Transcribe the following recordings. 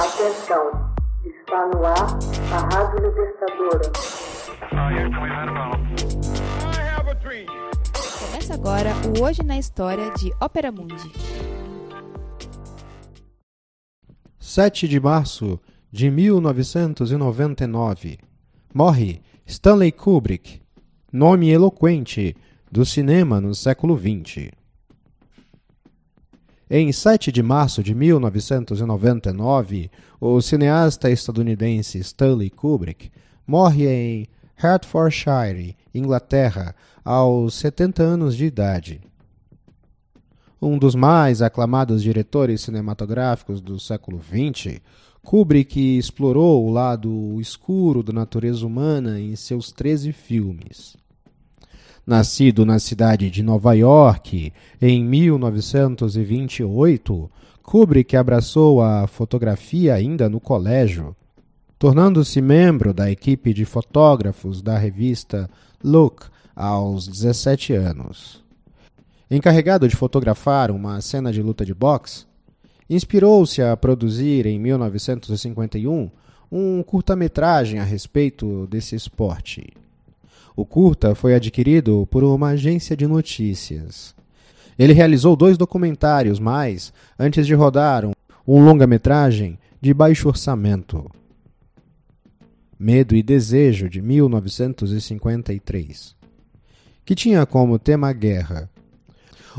Atenção, está no ar a Rádio Libertadora. Começa agora o Hoje na História de Ópera Mundi. 7 de março de 1999. Morre Stanley Kubrick, nome eloquente do cinema no século XX. Em 7 de março de 1999, o cineasta estadunidense Stanley Kubrick morre em Hertfordshire, Inglaterra, aos 70 anos de idade. Um dos mais aclamados diretores cinematográficos do século XX, Kubrick explorou o lado escuro da natureza humana em seus 13 filmes. Nascido na cidade de Nova York em 1928, Kubrick abraçou a fotografia ainda no colégio, tornando-se membro da equipe de fotógrafos da revista Look aos 17 anos. Encarregado de fotografar uma cena de luta de boxe, inspirou-se a produzir em 1951 um curta-metragem a respeito desse esporte. O curta foi adquirido por uma agência de notícias. Ele realizou dois documentários mais antes de rodar um, um longa-metragem de baixo orçamento. Medo e Desejo, de 1953, que tinha como tema guerra.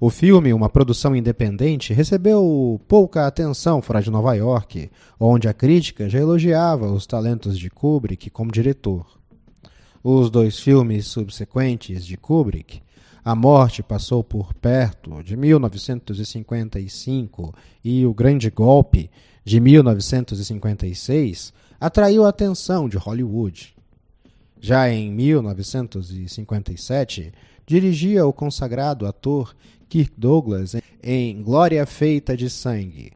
O filme, uma produção independente, recebeu pouca atenção fora de Nova York, onde a crítica já elogiava os talentos de Kubrick como diretor. Os dois filmes subsequentes de Kubrick, A Morte Passou por Perto, de 1955, e O Grande Golpe, de 1956, atraiu a atenção de Hollywood. Já em 1957, dirigia o consagrado ator Kirk Douglas em Glória Feita de Sangue,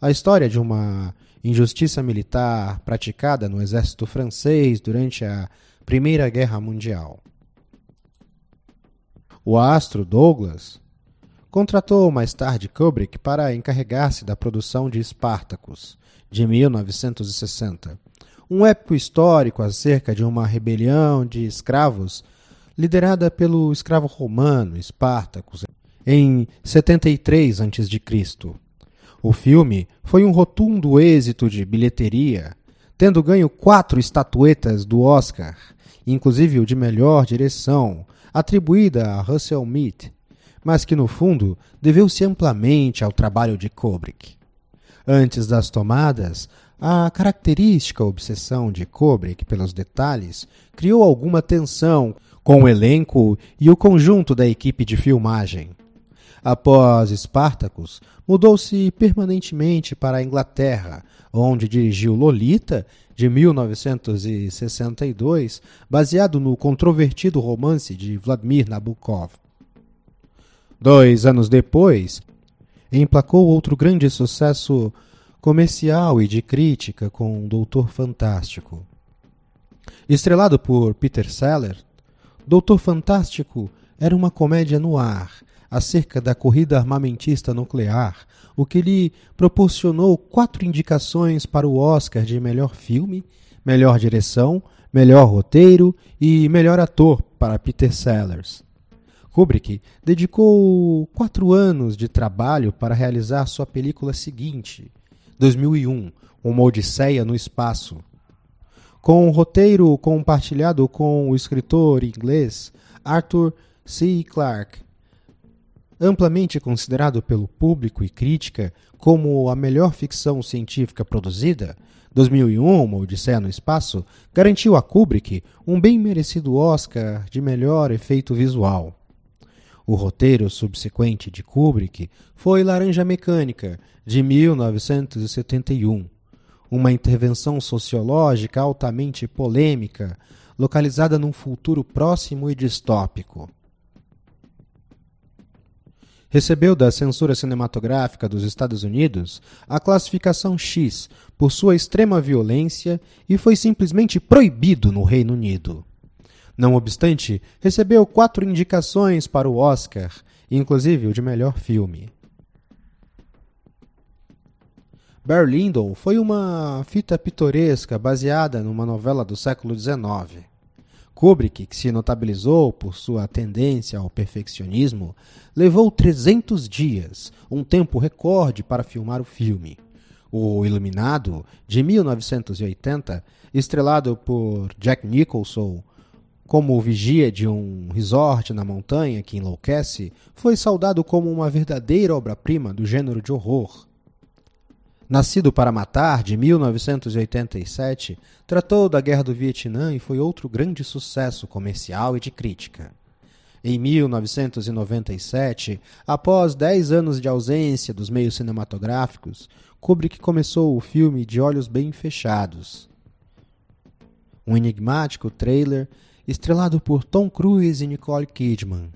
a história de uma injustiça militar praticada no exército francês durante a Primeira Guerra Mundial. O astro Douglas contratou mais tarde Kubrick para encarregar-se da produção de Spartacus, de 1960, um épico histórico acerca de uma rebelião de escravos liderada pelo escravo romano Spartacus em 73 a.C. O filme foi um rotundo êxito de bilheteria, tendo ganho quatro estatuetas do Oscar inclusive o de melhor direção, atribuída a Russell Mead, mas que no fundo deveu-se amplamente ao trabalho de Kubrick. Antes das tomadas, a característica obsessão de Kubrick pelos detalhes criou alguma tensão com o elenco e o conjunto da equipe de filmagem. Após Spartacus, mudou-se permanentemente para a Inglaterra, onde dirigiu Lolita, de 1962, baseado no controvertido romance de Vladimir Nabokov. Dois anos depois, emplacou outro grande sucesso comercial e de crítica com Doutor Fantástico. Estrelado por Peter Sellers, Doutor Fantástico era uma comédia no ar acerca da corrida armamentista nuclear, o que lhe proporcionou quatro indicações para o Oscar de melhor filme, melhor direção, melhor roteiro e melhor ator para Peter Sellers. Kubrick dedicou quatro anos de trabalho para realizar sua película seguinte, 2001, Uma Odisseia no Espaço. Com um roteiro compartilhado com o escritor inglês Arthur C. Clarke, amplamente considerado pelo público e crítica como a melhor ficção científica produzida, 2001, Uma Odisseia no Espaço, garantiu a Kubrick um bem merecido Oscar de melhor efeito visual. O roteiro subsequente de Kubrick foi Laranja Mecânica, de 1971, uma intervenção sociológica altamente polêmica, localizada num futuro próximo e distópico recebeu da censura cinematográfica dos Estados Unidos a classificação X por sua extrema violência e foi simplesmente proibido no Reino Unido. Não obstante, recebeu quatro indicações para o Oscar, inclusive o de melhor filme. Berlindon foi uma fita pitoresca baseada numa novela do século XIX. Kubrick, que se notabilizou por sua tendência ao perfeccionismo, levou 300 dias, um tempo recorde para filmar o filme. O Iluminado, de 1980, estrelado por Jack Nicholson como o vigia de um resort na montanha que enlouquece, foi saudado como uma verdadeira obra-prima do gênero de horror. Nascido para Matar, de 1987, tratou da Guerra do Vietnã e foi outro grande sucesso comercial e de crítica. Em 1997, após dez anos de ausência dos meios cinematográficos, Kubrick começou o filme de olhos bem fechados. Um enigmático trailer estrelado por Tom Cruise e Nicole Kidman.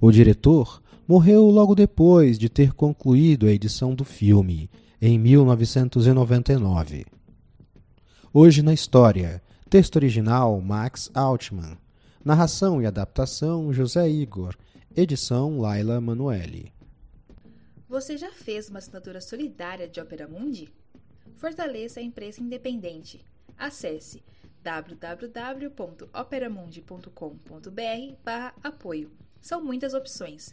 O diretor morreu logo depois de ter concluído a edição do filme em 1999. Hoje na história, texto original Max Altman, narração e adaptação José Igor, edição Laila Manuelle. Você já fez uma assinatura solidária de Opera Mundi? Fortaleça a imprensa independente. Acesse www.operamundi.com.br/apoio. São muitas opções.